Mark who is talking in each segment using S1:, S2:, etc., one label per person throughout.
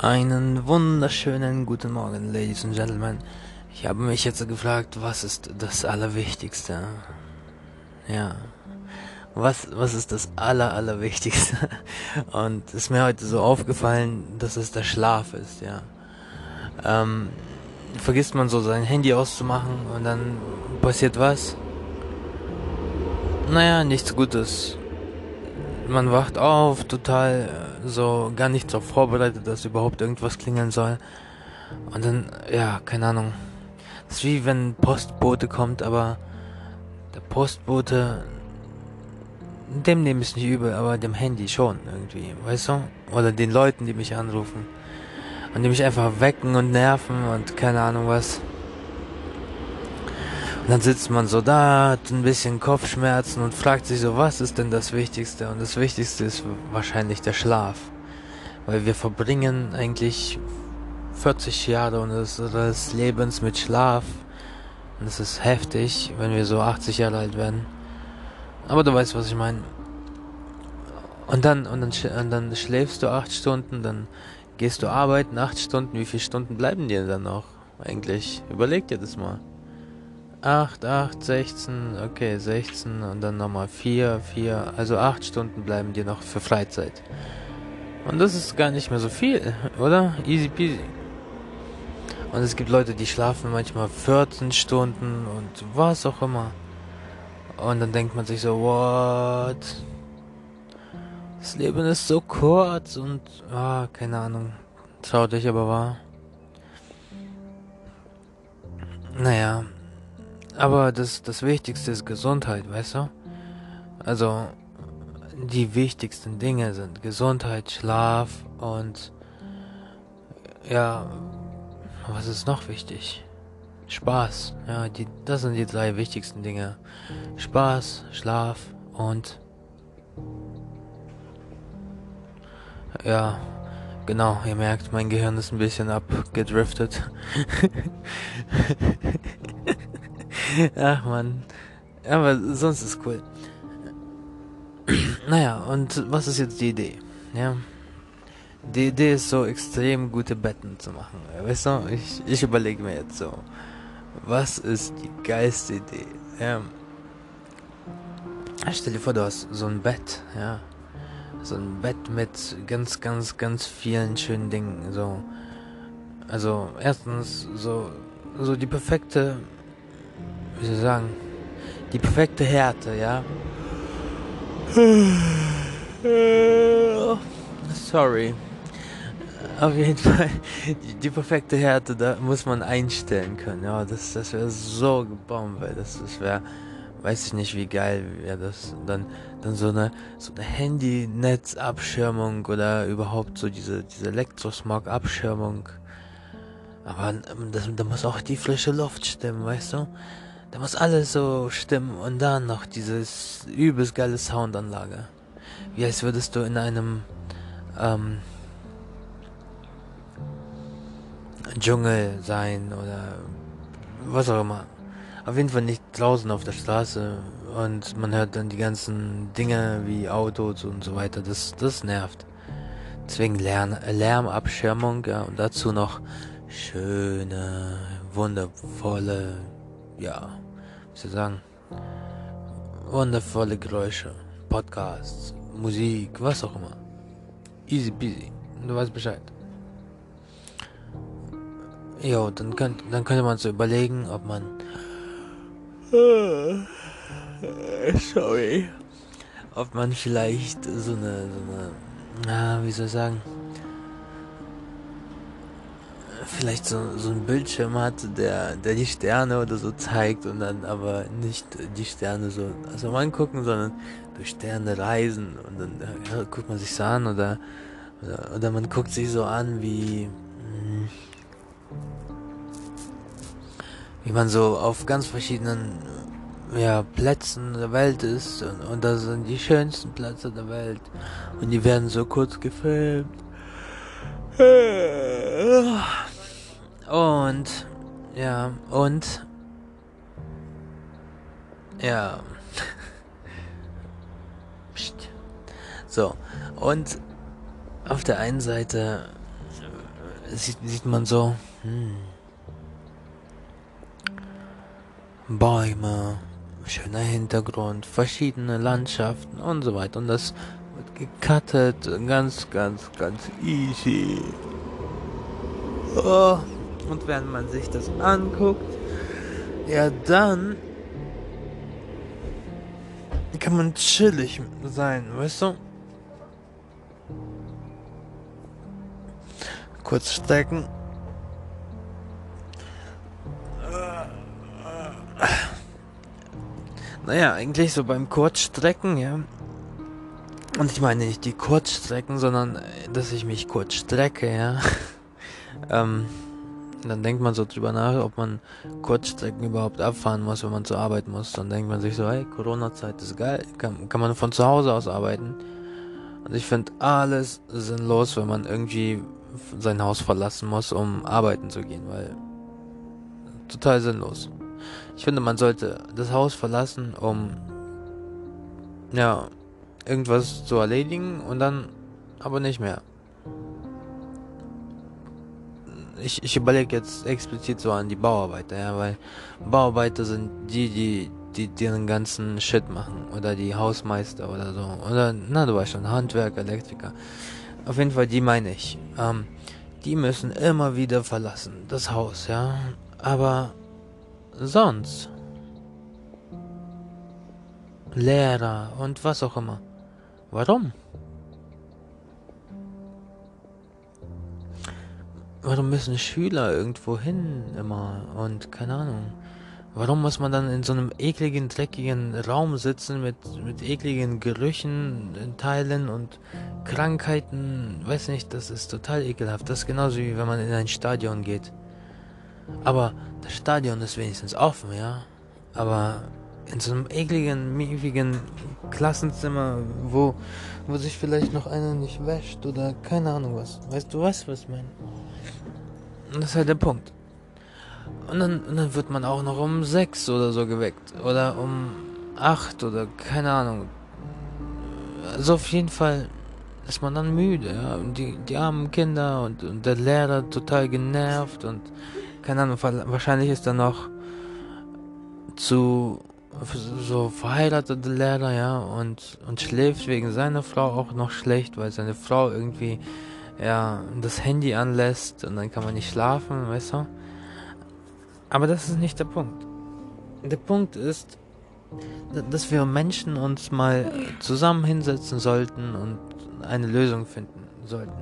S1: Einen wunderschönen guten Morgen, Ladies and Gentlemen. Ich habe mich jetzt gefragt, was ist das Allerwichtigste? Ja. Was, was ist das Aller, Allerwichtigste? Und ist mir heute so aufgefallen, dass es der Schlaf ist, ja. Ähm, vergisst man so sein Handy auszumachen und dann passiert was? Naja, nichts Gutes. Man wacht auf, total äh, so gar nicht so vorbereitet, dass überhaupt irgendwas klingeln soll. Und dann, ja, keine Ahnung. Das ist wie wenn Postbote kommt, aber der Postbote, dem nehme ich es nicht übel, aber dem Handy schon irgendwie, weißt du? Oder den Leuten, die mich anrufen. Und die mich einfach wecken und nerven und keine Ahnung was. Und dann sitzt man so da, hat ein bisschen Kopfschmerzen und fragt sich so, was ist denn das Wichtigste? Und das Wichtigste ist wahrscheinlich der Schlaf. Weil wir verbringen eigentlich 40 Jahre unseres Lebens mit Schlaf. Und es ist heftig, wenn wir so 80 Jahre alt werden. Aber du weißt, was ich meine. Und dann, und dann, und dann schläfst du 8 Stunden, dann gehst du arbeiten 8 Stunden. Wie viele Stunden bleiben dir dann noch? Eigentlich, überleg dir das mal. 8, 8, 16, okay, 16 und dann nochmal 4, 4, also 8 Stunden bleiben dir noch für Freizeit. Und das ist gar nicht mehr so viel, oder? Easy peasy. Und es gibt Leute, die schlafen manchmal 14 Stunden und was auch immer. Und dann denkt man sich so, what? Das Leben ist so kurz und, ah, keine Ahnung. Traurig aber wahr. Naja, aber das, das Wichtigste ist Gesundheit, weißt du? Also, die wichtigsten Dinge sind Gesundheit, Schlaf und ja, was ist noch wichtig? Spaß. Ja, die, das sind die drei wichtigsten Dinge. Spaß, Schlaf und ja, genau, ihr merkt, mein Gehirn ist ein bisschen abgedriftet. Ach man. Aber sonst ist cool. naja, und was ist jetzt die Idee? Ja. Die Idee ist so extrem gute Betten zu machen. Weißt du, ich, ich überlege mir jetzt so, was ist die geilste Idee? Ja. Stell dir vor, du hast so ein Bett, ja. So ein Bett mit ganz, ganz, ganz vielen schönen Dingen. So. Also erstens so, so die perfekte wie soll ich sagen, die perfekte Härte, ja. Sorry. Auf jeden Fall, die, die, perfekte Härte, da muss man einstellen können. Ja, das, das wäre so gebombt, weil das, das wäre, weiß ich nicht, wie geil wäre das. Dann, dann so eine, so eine Handy-Netzabschirmung oder überhaupt so diese, diese Elektrosmog-Abschirmung. Aber das, da muss auch die frische Luft stimmen, weißt du? Da muss alles so stimmen und dann noch dieses übelst geile Soundanlage. Wie als würdest du in einem ähm, Dschungel sein oder was auch immer. Auf jeden Fall nicht draußen auf der Straße und man hört dann die ganzen Dinge wie Autos und so weiter. Das, das nervt. Deswegen Lärm, Lärmabschirmung ja, und dazu noch schöne, wundervolle ja, wie soll ich sagen, wundervolle Geräusche, Podcasts, Musik, was auch immer. Easy peasy. Du weißt Bescheid. Jo, dann könnte, dann könnte man so überlegen, ob man. Sorry. Ob man vielleicht so eine, so eine, na, wie soll ich sagen, vielleicht so, so ein Bildschirm hat, der, der die Sterne oder so zeigt und dann aber nicht die Sterne so also angucken, sondern durch Sterne reisen und dann ja, guckt man sich so an oder, oder, oder man guckt sich so an, wie hm, wie man so auf ganz verschiedenen ja, Plätzen der Welt ist und, und das sind die schönsten Plätze der Welt und die werden so kurz gefilmt. Und, ja, und, ja. So, und auf der einen Seite sieht, sieht man so, hm, Bäume, schöner Hintergrund, verschiedene Landschaften und so weiter. Und das wird gecuttet, ganz, ganz, ganz easy. Oh, und wenn man sich das anguckt, ja dann kann man chillig sein, weißt du? Kurz strecken. Naja, eigentlich so beim Kurzstrecken, ja. Und ich meine nicht die Kurzstrecken, sondern dass ich mich kurz strecke, ja. ähm, dann denkt man so drüber nach, ob man Kurzstrecken überhaupt abfahren muss, wenn man zur Arbeit muss. Dann denkt man sich so, hey, Corona-Zeit ist geil, kann, kann man von zu Hause aus arbeiten. Und ich finde alles sinnlos, wenn man irgendwie sein Haus verlassen muss, um arbeiten zu gehen, weil total sinnlos. Ich finde, man sollte das Haus verlassen, um ja irgendwas zu erledigen und dann aber nicht mehr. Ich, ich überlege jetzt explizit so an die Bauarbeiter, ja, weil Bauarbeiter sind die, die, die den ganzen Shit machen. Oder die Hausmeister oder so. Oder, na, du weißt schon, Handwerker, Elektriker. Auf jeden Fall, die meine ich. Ähm, die müssen immer wieder verlassen, das Haus, ja. Aber sonst? Lehrer und was auch immer. Warum? Warum müssen Schüler irgendwo hin immer und keine Ahnung? Warum muss man dann in so einem ekligen, dreckigen Raum sitzen mit, mit ekligen Gerüchen in Teilen und Krankheiten? Weiß nicht, das ist total ekelhaft. Das ist genauso wie wenn man in ein Stadion geht. Aber das Stadion ist wenigstens offen, ja. Aber in so einem ekligen, miefigen Klassenzimmer, wo, wo sich vielleicht noch einer nicht wäscht oder keine Ahnung was. Weißt du was, was ich meine? Das ist halt der Punkt. Und dann, und dann wird man auch noch um sechs oder so geweckt. Oder um acht oder keine Ahnung. Also auf jeden Fall ist man dann müde, ja. Und die, die armen Kinder und, und der Lehrer total genervt und keine Ahnung, wahrscheinlich ist er noch zu so verheiratete Lehrer, ja, und, und schläft wegen seiner Frau auch noch schlecht, weil seine Frau irgendwie, ja, das Handy anlässt und dann kann man nicht schlafen, weißt du? Aber das ist nicht der Punkt. Der Punkt ist, dass wir Menschen uns mal zusammen hinsetzen sollten und eine Lösung finden sollten.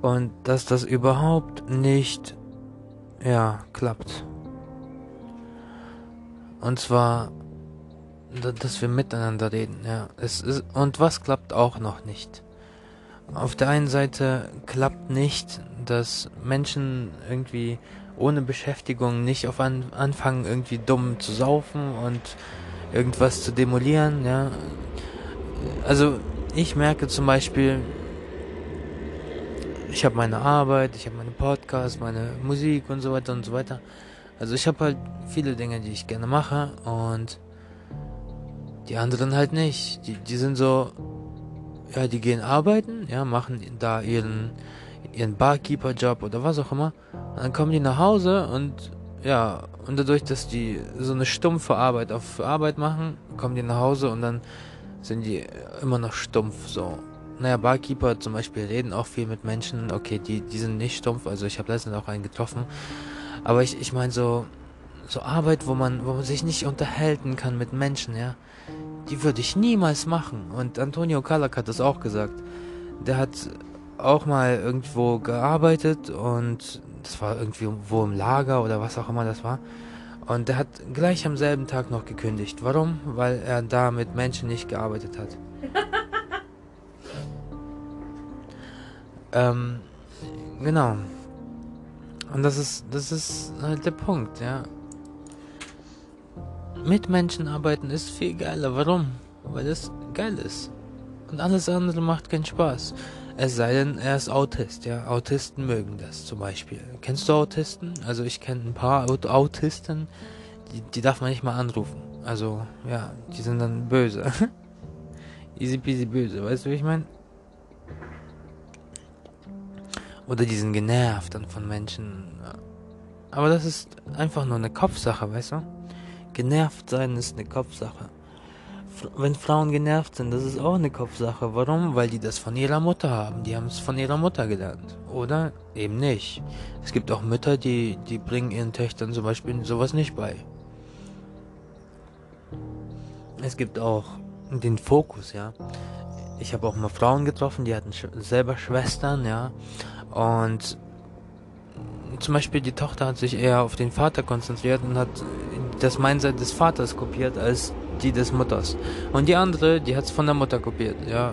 S1: Und dass das überhaupt nicht, ja, klappt. Und zwar, dass wir miteinander reden, ja. Es ist, und was klappt auch noch nicht? Auf der einen Seite klappt nicht, dass Menschen irgendwie ohne Beschäftigung nicht auf an, anfangen, irgendwie dumm zu saufen und irgendwas zu demolieren, ja. Also, ich merke zum Beispiel, ich habe meine Arbeit, ich habe meine Podcasts, meine Musik und so weiter und so weiter. Also ich habe halt viele Dinge, die ich gerne mache und die anderen halt nicht. Die, die sind so, ja, die gehen arbeiten, ja, machen da ihren, ihren Barkeeper-Job oder was auch immer. Und dann kommen die nach Hause und ja, und dadurch, dass die so eine stumpfe Arbeit auf Arbeit machen, kommen die nach Hause und dann sind die immer noch stumpf so naja, Barkeeper zum Beispiel reden auch viel mit Menschen. Okay, die, die sind nicht stumpf. Also ich habe letztens auch einen getroffen. Aber ich, ich meine so, so Arbeit, wo man, wo man sich nicht unterhalten kann mit Menschen, ja. Die würde ich niemals machen. Und Antonio Kalak hat das auch gesagt. Der hat auch mal irgendwo gearbeitet und das war irgendwie wo im Lager oder was auch immer das war. Und der hat gleich am selben Tag noch gekündigt. Warum? Weil er da mit Menschen nicht gearbeitet hat. Ähm, genau. Und das ist, das ist halt der Punkt, ja. Mit Menschen arbeiten ist viel geiler. Warum? Weil es geil ist. Und alles andere macht keinen Spaß. Es sei denn, er ist Autist, ja. Autisten mögen das zum Beispiel. Kennst du Autisten? Also ich kenne ein paar Autisten, die, die darf man nicht mal anrufen. Also, ja, die sind dann böse. Easy peasy böse, weißt du, wie ich meine? Oder die sind genervt dann von Menschen. Aber das ist einfach nur eine Kopfsache, weißt du? Genervt sein ist eine Kopfsache. Wenn Frauen genervt sind, das ist auch eine Kopfsache. Warum? Weil die das von ihrer Mutter haben. Die haben es von ihrer Mutter gelernt. Oder eben nicht. Es gibt auch Mütter, die, die bringen ihren Töchtern zum Beispiel sowas nicht bei. Es gibt auch den Fokus, ja. Ich habe auch mal Frauen getroffen, die hatten selber Schwestern, ja. Und zum Beispiel die Tochter hat sich eher auf den Vater konzentriert und hat das Mindset des Vaters kopiert als die des Mutters. Und die andere, die hat es von der Mutter kopiert, ja.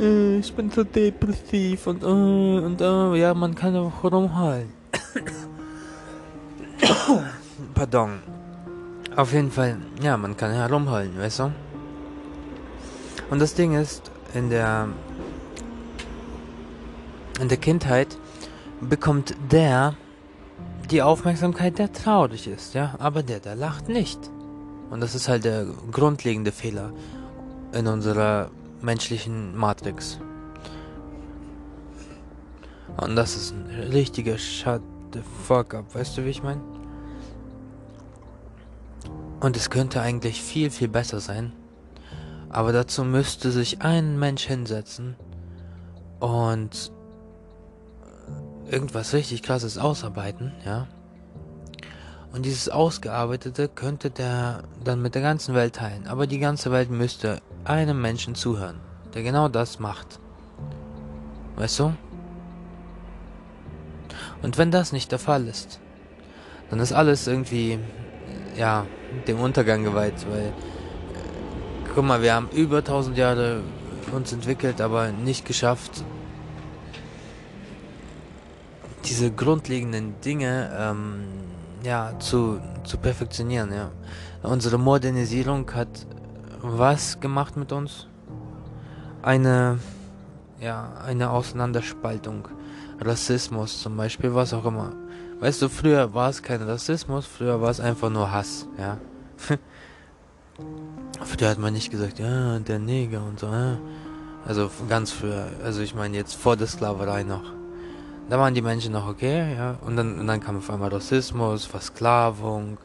S1: Äh, ich bin so depressiv und äh, und äh, ja, man kann auch rumheulen. Pardon. Auf jeden Fall, ja, man kann herumheulen, weißt du? Und das Ding ist, in der in der Kindheit bekommt der die Aufmerksamkeit, der traurig ist, ja, aber der, der lacht nicht. Und das ist halt der grundlegende Fehler in unserer menschlichen Matrix. Und das ist ein richtiger Shut the fuck up, weißt du, wie ich meine? Und es könnte eigentlich viel, viel besser sein. Aber dazu müsste sich ein Mensch hinsetzen und irgendwas richtig krasses ausarbeiten, ja. Und dieses Ausgearbeitete könnte der dann mit der ganzen Welt teilen. Aber die ganze Welt müsste einem Menschen zuhören, der genau das macht. Weißt du? Und wenn das nicht der Fall ist, dann ist alles irgendwie, ja, dem Untergang geweiht, weil, guck mal, wir haben über 1000 Jahre uns entwickelt, aber nicht geschafft, diese grundlegenden Dinge ähm, ja zu, zu perfektionieren. Ja. Unsere Modernisierung hat was gemacht mit uns? Eine ja eine Auseinanderspaltung, Rassismus zum Beispiel, was auch immer. Weißt du, früher war es kein Rassismus, früher war es einfach nur Hass, ja. früher hat man nicht gesagt, ja, der Neger und so, ja. Also ganz früher, also ich meine jetzt vor der Sklaverei noch. Da waren die Menschen noch okay, ja. Und dann, und dann kam auf einmal Rassismus, Versklavung.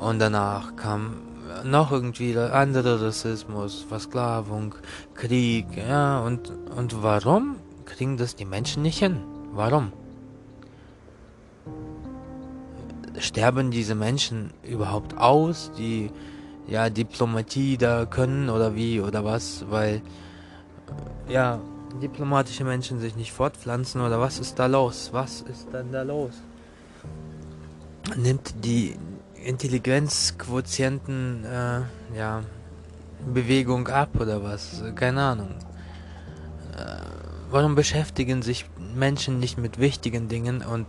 S1: Und danach kam noch irgendwie andere Rassismus, Versklavung, Krieg, ja. Und, und warum kriegen das die Menschen nicht hin? Warum? Sterben diese Menschen überhaupt aus, die ja Diplomatie da können oder wie oder was? Weil ja diplomatische Menschen sich nicht fortpflanzen oder was ist da los? Was ist dann da los? Nimmt die Intelligenzquotienten äh, ja Bewegung ab oder was? Keine Ahnung. Äh, warum beschäftigen sich Menschen nicht mit wichtigen Dingen und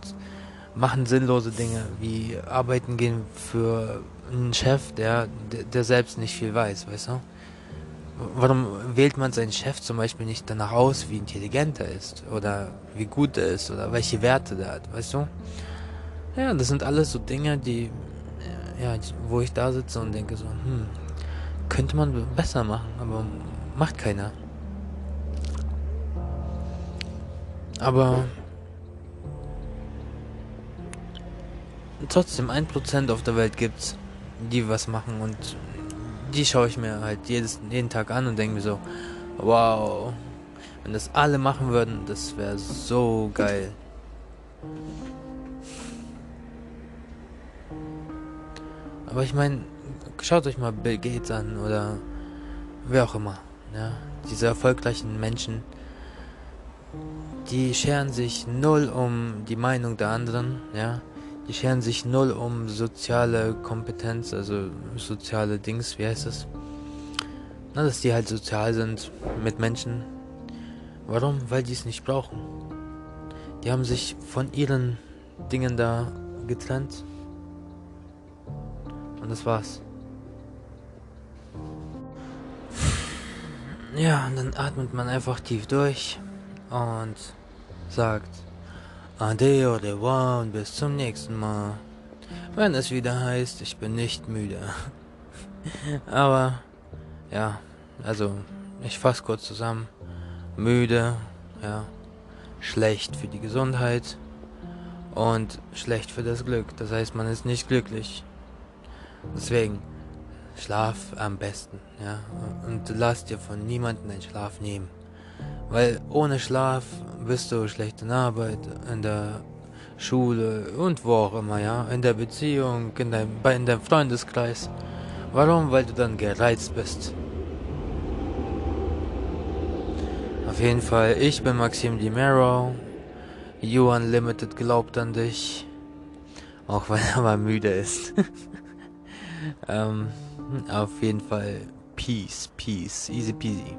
S1: machen sinnlose Dinge wie arbeiten gehen für einen Chef, der, der selbst nicht viel weiß, weißt du? Warum wählt man seinen Chef zum Beispiel nicht danach aus, wie intelligent er ist oder wie gut er ist oder welche Werte er hat, weißt du? Ja, das sind alles so Dinge, die, ja, wo ich da sitze und denke so, hm, könnte man besser machen, aber macht keiner. Aber trotzdem, ein Prozent auf der Welt gibt's, die was machen und die schaue ich mir halt jedes, jeden Tag an und denke mir so, wow, wenn das alle machen würden, das wäre so geil. Aber ich meine, schaut euch mal Bill Gates an oder wer auch immer, ja, diese erfolgreichen Menschen, die scheren sich null um die Meinung der anderen, ja. Die scheren sich null um soziale Kompetenz, also soziale Dings, wie heißt das? Na, dass die halt sozial sind mit Menschen. Warum? Weil die es nicht brauchen. Die haben sich von ihren Dingen da getrennt. Und das war's. Ja, und dann atmet man einfach tief durch und sagt, Ade au revoir und bis zum nächsten Mal. Wenn es wieder heißt, ich bin nicht müde. Aber, ja, also, ich fasse kurz zusammen. Müde, ja. schlecht für die Gesundheit und schlecht für das Glück. Das heißt, man ist nicht glücklich. Deswegen, schlaf am besten, ja. Und lass dir von niemandem den Schlaf nehmen. Weil ohne Schlaf bist du schlecht in Arbeit, in der Schule und wo auch immer, ja. In der Beziehung, in deinem, in deinem Freundeskreis. Warum? Weil du dann gereizt bist. Auf jeden Fall, ich bin Maxim Di Mero. You Unlimited glaubt an dich. Auch wenn er mal müde ist. ähm, auf jeden Fall, Peace, Peace, easy peasy.